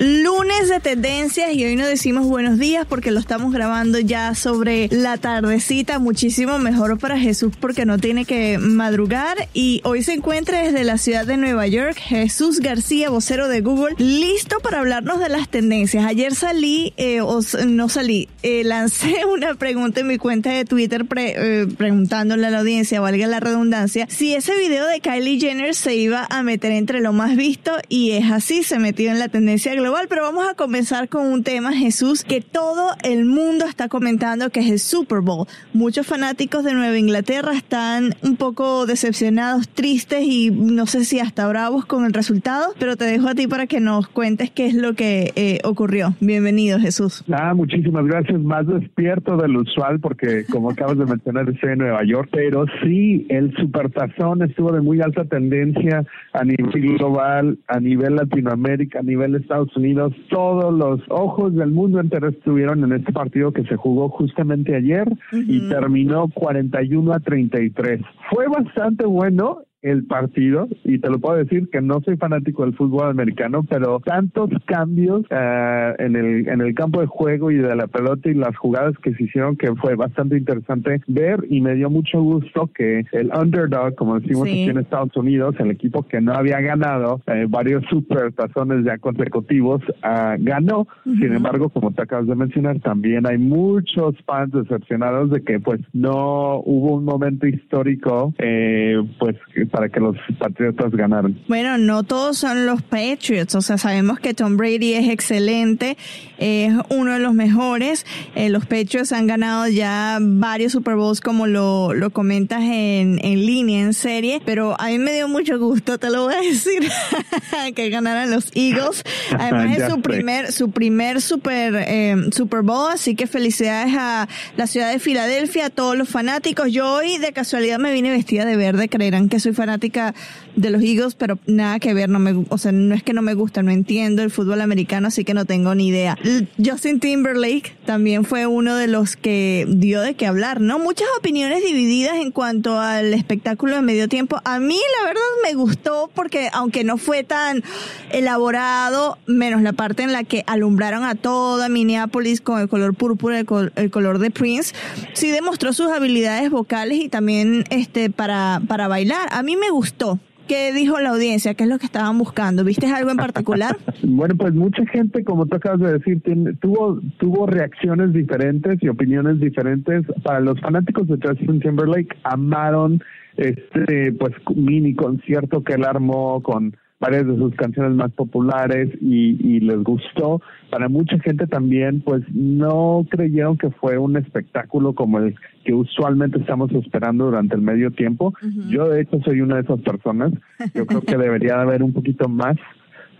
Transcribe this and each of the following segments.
Lu De tendencias y hoy no decimos buenos días porque lo estamos grabando ya sobre la tardecita, muchísimo mejor para Jesús porque no tiene que madrugar y hoy se encuentra desde la ciudad de Nueva York Jesús García, vocero de Google, listo para hablarnos de las tendencias. Ayer salí, eh, o no salí, eh, lancé una pregunta en mi cuenta de Twitter eh, preguntándole a la audiencia, valga la redundancia, si ese video de Kylie Jenner se iba a meter entre lo más visto y es así, se metió en la tendencia global pero vamos a comenzar con un tema, Jesús, que todo el mundo está comentando, que es el Super Bowl. Muchos fanáticos de Nueva Inglaterra están un poco decepcionados, tristes y no sé si hasta bravos con el resultado, pero te dejo a ti para que nos cuentes qué es lo que eh, ocurrió. Bienvenido, Jesús. Ah, muchísimas gracias. Más despierto del usual porque, como acabas de mencionar, estoy en Nueva York, pero sí, el supertazón estuvo de muy alta tendencia a nivel global, a nivel Latinoamérica, a nivel Estados Unidos, todos los ojos del mundo entero estuvieron en este partido que se jugó justamente ayer y terminó 41 a 33. Fue bastante bueno el partido y te lo puedo decir que no soy fanático del fútbol americano, pero tantos cambios uh, en el en el campo de juego y de la pelota y las jugadas que se hicieron que fue bastante interesante ver y me dio mucho gusto que el underdog, como decimos aquí en Estados Unidos, el equipo que no había ganado eh, varios super tazones ya consecutivos, uh, ganó. Sin embargo, como te acabas de mencionar, también hay muchos fans decepcionados de que pues no hubo un momento histórico eh, pues para que los Patriotas ganaran. Bueno, no todos son los Patriots, o sea, sabemos que Tom Brady es excelente, es uno de los mejores. Eh, los Patriots han ganado ya varios Super Bowls, como lo, lo comentas en, en línea, en serie, pero a mí me dio mucho gusto, te lo voy a decir, que ganaran los Eagles. Además es su primer, su primer Super, eh, Super Bowl, así que felicidades a la ciudad de Filadelfia, a todos los fanáticos. Yo hoy de casualidad me vine vestida de verde, creerán que soy fanática de los Eagles, pero nada que ver, no me, o sea, no es que no me gusta, no entiendo el fútbol americano, así que no tengo ni idea. Justin Timberlake también fue uno de los que dio de qué hablar, ¿no? Muchas opiniones divididas en cuanto al espectáculo de medio tiempo. A mí la verdad me gustó porque aunque no fue tan elaborado, menos la parte en la que alumbraron a toda Minneapolis con el color púrpura, el, el color de Prince, sí demostró sus habilidades vocales y también este para, para bailar. A mí me gustó. ¿Qué dijo la audiencia? ¿Qué es lo que estaban buscando? ¿Viste algo en particular? bueno, pues mucha gente, como tú acabas de decir, tuvo tuvo reacciones diferentes y opiniones diferentes. Para los fanáticos de Justin Timberlake, amaron este pues mini concierto que él armó con varias de sus canciones más populares y, y, les gustó. Para mucha gente también, pues no creyeron que fue un espectáculo como el que usualmente estamos esperando durante el medio tiempo. Yo de hecho soy una de esas personas. Yo creo que debería haber un poquito más.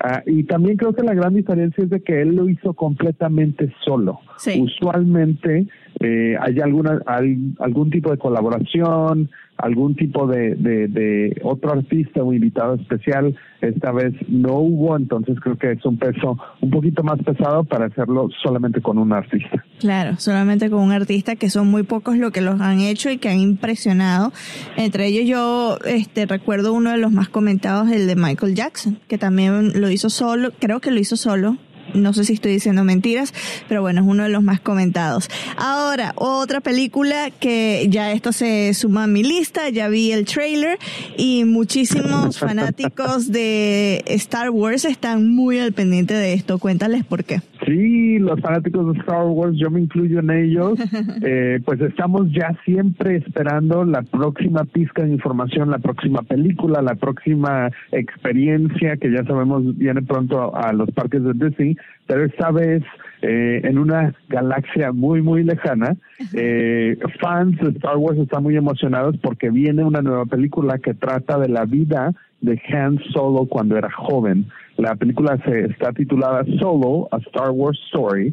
Uh, y también creo que la gran diferencia es de que él lo hizo completamente solo. Usualmente eh, hay alguna hay algún tipo de colaboración, algún tipo de, de, otro artista o invitado especial. Esta vez no hubo, entonces creo que es un peso un poquito más pesado para hacerlo solamente con un artista. Claro, solamente con un artista que son muy pocos los que los han hecho y que han impresionado. Entre ellos yo este recuerdo uno de los más comentados, el de Michael Jackson, que también lo hizo solo, creo que lo hizo solo no sé si estoy diciendo mentiras, pero bueno, es uno de los más comentados. Ahora, otra película que ya esto se suma a mi lista, ya vi el trailer y muchísimos fanáticos de Star Wars están muy al pendiente de esto. Cuéntales por qué. Sí, los fanáticos de Star Wars, yo me incluyo en ellos, eh, pues estamos ya siempre esperando la próxima pizca de información, la próxima película, la próxima experiencia que ya sabemos viene pronto a, los parques de Disney, pero esta vez eh, en una galaxia muy, muy lejana. Eh, fans de Star Wars están muy emocionados porque viene una nueva película que trata de la vida de Han Solo cuando era joven. La película se está titulada Solo, A Star Wars Story,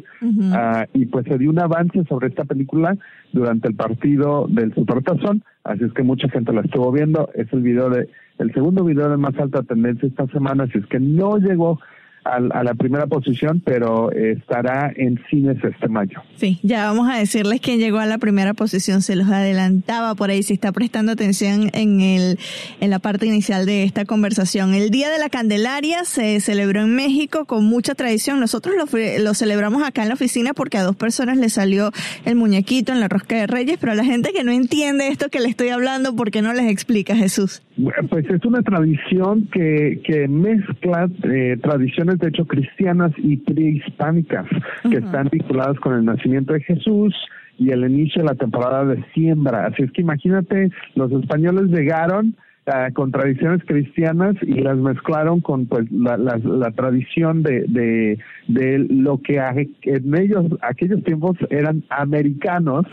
ah, y pues se dio un avance sobre esta película durante el partido del Supertazón, así es que mucha gente la estuvo viendo. Es el video de el segundo video de más alta tendencia esta semana, así es que no llegó a, la primera posición, pero estará en cines este mayo. Sí, ya vamos a decirles quién llegó a la primera posición, se los adelantaba por ahí, si está prestando atención en, el, en la parte inicial de esta conversación. El Día de la Candelaria se celebró en México con mucha tradición. Nosotros lo, lo celebramos acá en la oficina porque a dos personas les salió el muñequito en la rosca de Reyes, pero a la gente que no entiende esto que le estoy hablando, ¿por qué no les explica Jesús? Pues es una tradición que, que mezcla eh, tradiciones de hecho cristianas y prehispánicas que están vinculadas con el nacimiento de Jesús y el inicio de la temporada de siembra. Así es que imagínate, los españoles llegaron uh, con tradiciones cristianas y las mezclaron con pues la, la, tradición de, de, de, lo que en ellos aquellos tiempos eran americanos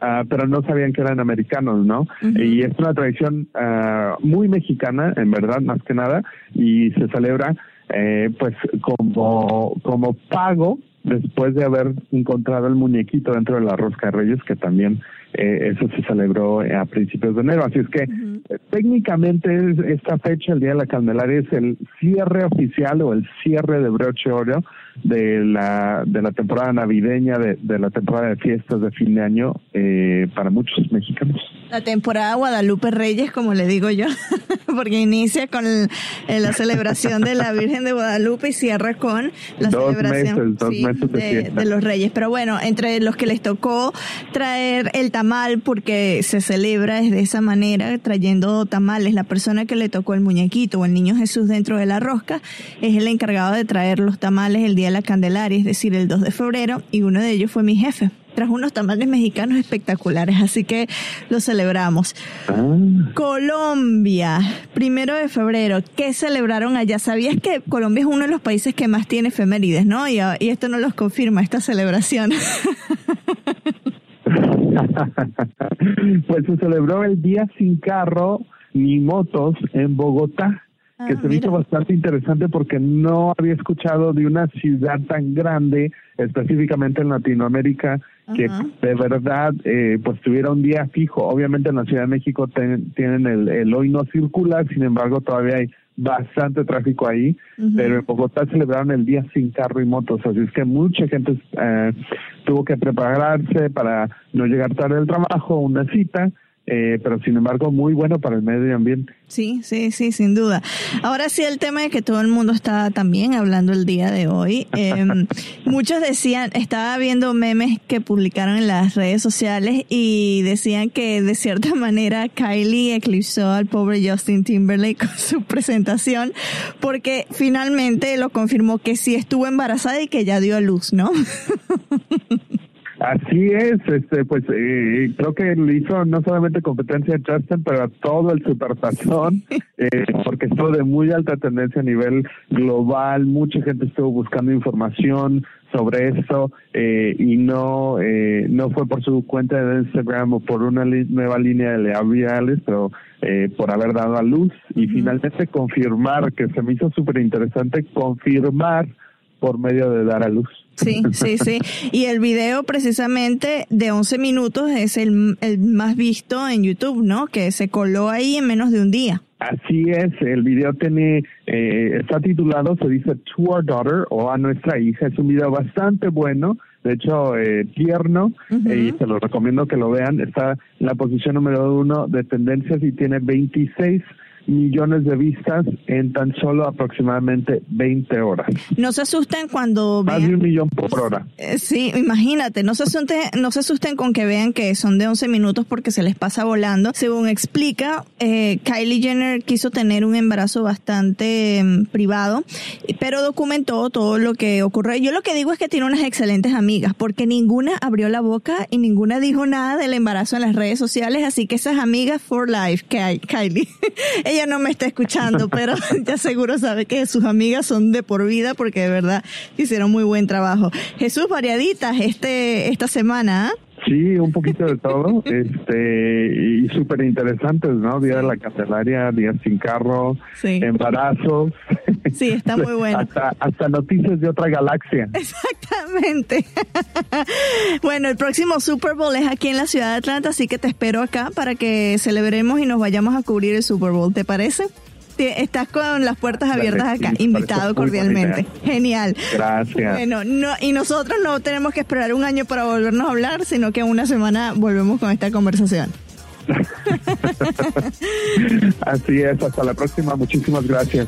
ah, pero no sabían que eran americanos no y es una tradición uh, muy mexicana en verdad más que nada y se celebra eh, pues como como pago después de haber encontrado el muñequito dentro de la rosca de Reyes, que también eh, eso se celebró a principios de enero. Así es que eh, técnicamente esta fecha, el Día de la Candelaria, es el cierre oficial o el cierre de broche oro de la, de la temporada navideña, de, de la temporada de fiestas de fin de año eh, para muchos mexicanos. La temporada Guadalupe Reyes, como le digo yo, porque inicia con la celebración de la Virgen de Guadalupe y cierra con la celebración de, de, los Reyes. Pero bueno, entre los que les tocó traer el tamal, porque se celebra de esa manera, trayendo tamales, la persona que le tocó el muñequito o el niño Jesús dentro de la rosca, es el encargado de traer los tamales el día de la Candelaria, es decir, el 2 de febrero, y uno de ellos fue mi jefe trajo unos tamales mexicanos espectaculares, así que lo celebramos. Ah. Colombia, primero de febrero, ¿qué celebraron allá? ¿Sabías que Colombia es uno de los países que más tiene efemérides, no? Y, y esto no los confirma, esta celebración. pues se celebró el Día Sin Carro ni Motos en Bogotá que ah, se me hizo bastante interesante porque no había escuchado de una ciudad tan grande, específicamente en Latinoamérica, que de verdad eh, pues tuviera un día fijo. Obviamente en la Ciudad de México tienen el, el hoy no circula, sin embargo todavía hay bastante tráfico ahí, pero en Bogotá celebraron el día sin carro y motos, así es que mucha gente eh, tuvo que prepararse para no llegar tarde al trabajo, una cita, eh, pero sin embargo muy bueno para el medio ambiente. Sí, sí, sí, sin duda. Ahora sí, el tema de que todo el mundo está también hablando el día de hoy. Em, muchos decían, estaba viendo memes que publicaron en las redes sociales y decían que de cierta manera Kylie eclipsó al pobre Justin Timberlake con su presentación porque finalmente lo confirmó que sí estuvo embarazada y que ya dio a luz, ¿no? Así es, este, pues eh, creo que le hizo no solamente competencia a Justin, pero a todo el supertazón, eh, porque estuvo de muy alta tendencia a nivel global, mucha gente estuvo buscando información sobre esto eh, y no eh, no fue por su cuenta de Instagram o por una nueva línea de labiales, pero eh, por haber dado a luz y finalmente confirmar, que se me hizo súper interesante, confirmar por medio de dar a luz. Sí, sí, sí. Y el video precisamente de 11 minutos es el, el más visto en YouTube, ¿no? Que se coló ahí en menos de un día. Así es, el video tiene, eh, está titulado, se dice To Our Daughter o a nuestra hija. Es un video bastante bueno, de hecho eh, tierno, y se lo recomiendo que lo vean. Está en la posición número uno de tendencias y tiene 26 millones de vistas en tan solo aproximadamente 20 horas. No se asusten cuando Más de un millón por hora. Eh, sí, imagínate, no se, asusten, no se asusten con que vean que son de 11 minutos porque se les pasa volando. Según explica, eh, Kylie Jenner quiso tener un embarazo bastante mm, privado, pero documentó todo lo que ocurrió. Yo lo que digo es que tiene unas excelentes amigas porque ninguna abrió la boca y ninguna dijo nada del embarazo en las redes sociales, así que esas amigas for life, Kylie. Ella no me está escuchando, pero ya seguro sabe que sus amigas son de por vida porque de verdad hicieron muy buen trabajo. Jesús, variaditas este, esta semana, ¿ah? Sí, un poquito de todo, este, y súper interesantes, ¿no? Día de la Candelaria, Día sin carro, embarazos. Sí, está muy bueno. hasta, hasta noticias de otra galaxia. Exactamente. bueno, el próximo Super Bowl es aquí en la ciudad de Atlanta, así que te espero acá para que celebremos y nos vayamos a cubrir el Super Bowl, ¿te parece? estás con las puertas abiertas acá, invitado cordialmente. Genial. Gracias. Bueno, no, y nosotros no tenemos que esperar un año para volvernos a hablar, sino que una semana volvemos con esta conversación. Así es, hasta la próxima, muchísimas gracias.